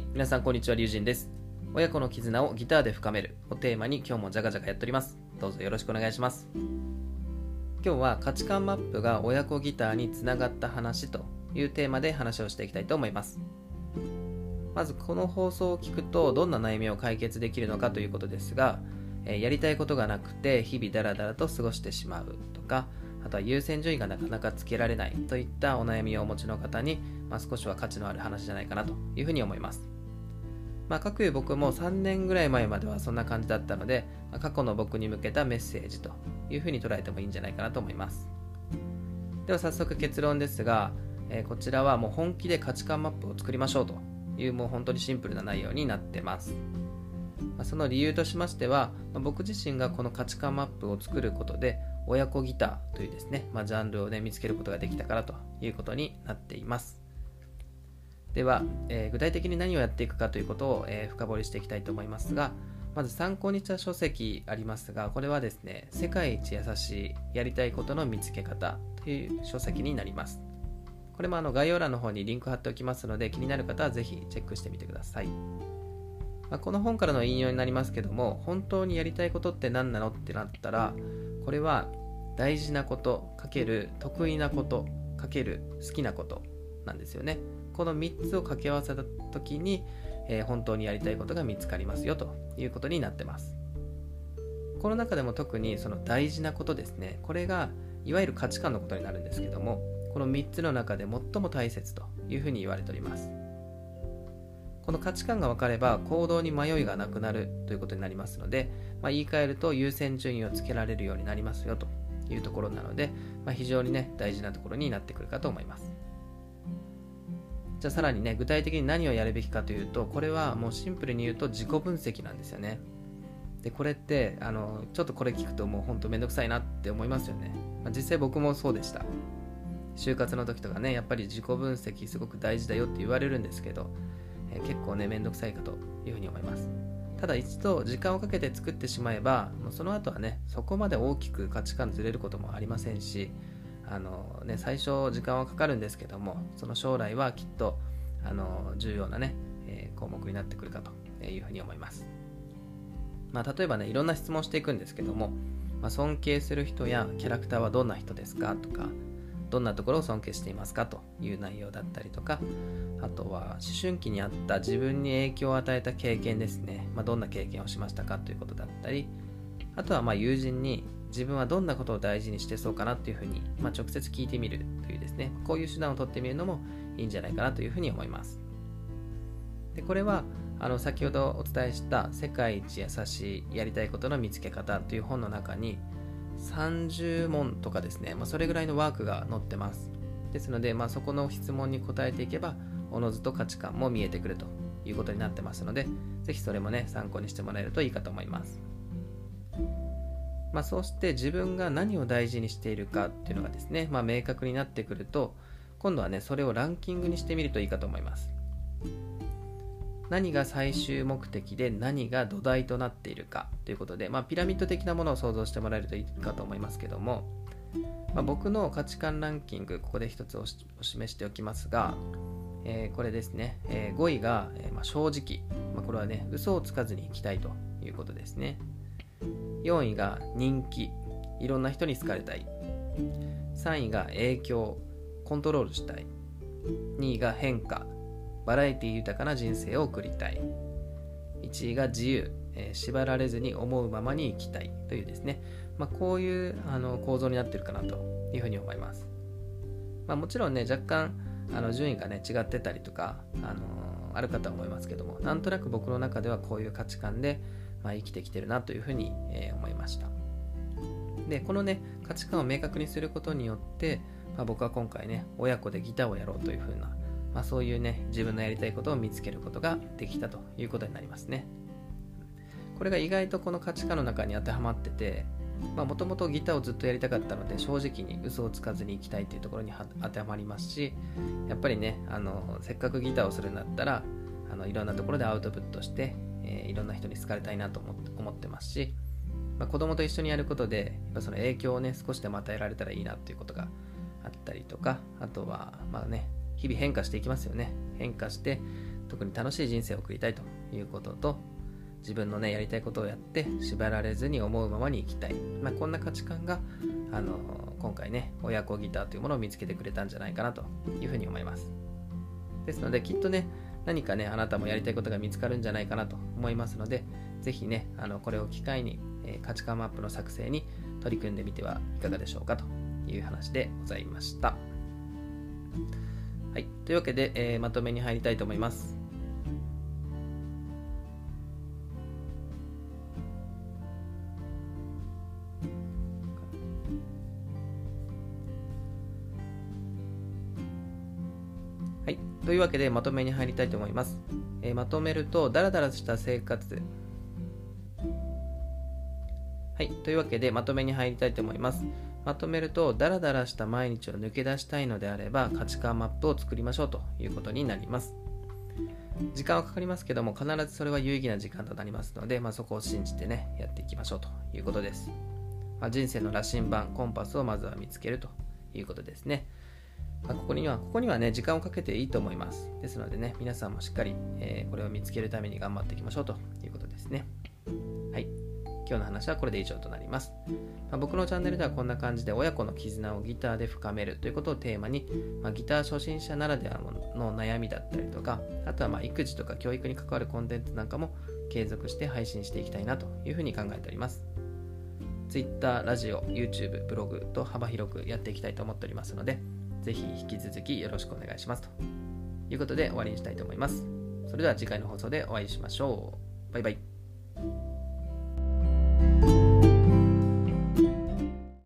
い、皆さんこんにちは、りゅうじんです。親子の絆をギターで深めるをテーマに今日もジャカジャカやっております。どうぞよろしくお願いします。今日は価値観マップが親子ギターにつながった話というテーマで話をしていきたいと思います。まずこの放送を聞くとどんな悩みを解決できるのかということですが、えーやりたいことがなくて日々ダラダラと過ごしてしまうとか、あとは優先順位がなかなかつけられないといったお悩みをお持ちの方に、まあ、少しは価値のある話じゃないかなというふうに思います。まあ、各有僕も3年ぐらい前まではそんな感じだったので、まあ過去の僕に向けたメッセージというふうに捉えてもいいんじゃないかなと思います。では早速結論ですが、えーこちらはもう本気で価値観マップを作りましょうというもう本当にシンプルな内容になってます。まあその理由としましては、まあ僕自身がこの価値観マップを作ることで親子ギターというですね、ま、ジャンルを、ね、見つけることができたからということになっています。では、えー具体的に何をやっていくかということを、えー深掘りしていきたいと思いますが、まず参考にした書籍ありますが、これはですね、世界一優しいやりたいことの見つけ方という書籍になります。これもあの概要欄の方にリンク貼っておきますので、気になる方はぜひチェックしてみてください。まあ、この本からの引用になりますけども、本当にやりたいことって何なのってなったら、これは大事なことかける得意なことかける好きなことなんですよね。この3つを掛け合わせた時に、えー本当にやりたいことが見つかりますよということになってます。この中でも特にその大事なことですね。これがいわゆる価値観のことになるんですけども、この3つの中で最も大切というふうに言われております。この価値観が分かれば行動に迷いがなくなるということになりますので、まあ、言い換えると優先順位をつけられるようになりますよというところなので、まあ、非常にね大事なところになってくるかと思いますじゃあさらにね具体的に何をやるべきかというとこれはもうシンプルに言うと自己分析なんですよね。でこれってあのちょっとこれ聞くともうほんとめんどくさいなって思いますよね、まあ、実際僕もそうでした。就活の時とかねやっぱり自己分析すごく大事だよって言われるんですけどえー結構ね、めんどくさいかというふうに思います。ただ一度時間をかけて作ってしまえば、もうその後はね、そこまで大きく価値観ずれることもありませんし、あのね、最初時間はかかるんですけども、その将来はきっとあの重要なね、えー項目になってくるかというふうに思います。まあ、例えばね、いろんな質問していくんですけども、まあ、尊敬する人やキャラクターはどんな人ですか？とか、どんなところを尊敬していますか？という内容だったりとか、あとは思春期にあった自分に影響を与えた経験ですね、まあ、どんな経験をしましたか？ということだったり、あとはまあ友人に自分はどんなことを大事にしてそうかなというふうに、まあ、直接聞いてみるというですね、こういう手段を取ってみるのもいいんじゃないかなというふうに思います。でこれはあの先ほどお伝えした「世界一優しいやりたいことの見つけ方」という本の中に30問とかですね、まあ、それぐらいのワークが載ってます。ですので、まあ、そこの質問に答えていけば、おのずと価値観も見えてくるということになってますので、ぜひそれもね、参考にしてもらえるといいかと思います。まあ、そうして自分が何を大事にしているかっていうのがですね、まあ、明確になってくると、今度はね、それをランキングにしてみるといいかと思います。何が最終目的で何が土台となっているかということで、まあ、ピラミッド的なものを想像してもらえるといいかと思いますけども、まあ、僕の価値観ランキングここで一つお示しておきますが、えーこれですね、えー5位が、えーまあ、正直、まあ、これはね嘘をつかずに生きたいということですね4位が人気いろんな人に好かれたい。3位が影響コントロールしたい。2位が変化バラエティ豊かな人生を送りたい。1位が自由、えー縛られずに思うままに生きたいというですね、まあ、こういうあの構造になってるかなというふうに思います、まあ、もちろんね若干あの順位がね違ってたりとか、あのあるかとは思いますけどもなんとなく僕の中ではこういう価値観で、まあ、生きてきてるなというふうに、えー思いました。でこのね価値観を明確にすることによって、まあ、僕は今回ね親子でギターをやろうというふうな、まあ、そういうね自分のやりたいことを見つけることができたということになりますね。これが意外とこの価値観の中に当てはまっててもともとギターをずっとやりたかったので正直に嘘をつかずに生きたいというところに当てはまりますしやっぱりねあのせっかくギターをするんだったらあのいろんなところでアウトプットして、えーいろんな人に好かれたいなと思って思ってますし、まあ、子供と一緒にやることでやっぱその影響をね少しでも与えられたらいいなっていうことがあったりとかあとはまあね日々変化していきますよね。変化して特に楽しい人生を送りたいということと自分のねやりたいことをやって縛られずに思うままに生きたい、まあ、こんな価値観があの今回ね親子ギターというものを見つけてくれたんじゃないかなというふうに思います。ですのできっとね何かねあなたもやりたいことが見つかるんじゃないかなと思いますので是非ねあのこれを機会に、えー、価値観マップの作成に取り組んでみてはいかがでしょうかという話でございました。はい。というわけで、えー、まとめに入りたいと思います。はい。というわけでまとめに入りたいと思います。えー、まとめると、ダラダラした生活。はい。というわけでまとめに入りたいと思います。まとめると、ダラダラした毎日を抜け出したいのであれば、価値観マップを作りましょうということになります。時間はかかりますけども、必ずそれは有意義な時間となりますので、まあ、そこを信じてね、やっていきましょうということです。まあ、人生の羅針盤、コンパスをまずは見つけるということですね。まあ、ここには、ここにはね、時間をかけていいと思います。ですのでね、皆さんもしっかり、えー、これを見つけるために頑張っていきましょうということですね。はい。今日の話はこれで以上となります。まあ、僕のチャンネルではこんな感じで親子の絆をギターで深めるということをテーマに、まあ、ギター初心者ならではの悩みだったりとか、あとはま育児とか教育に関わるコンテンツなんかも継続して配信していきたいなというふうに考えております。Twitter、ラジオ、YouTube、ブログと幅広くやっていきたいと思っておりますので、ぜひ引き続きよろしくお願いします。ということで終わりにしたいと思います。それでは次回の放送でお会いしましょう。バイバイ。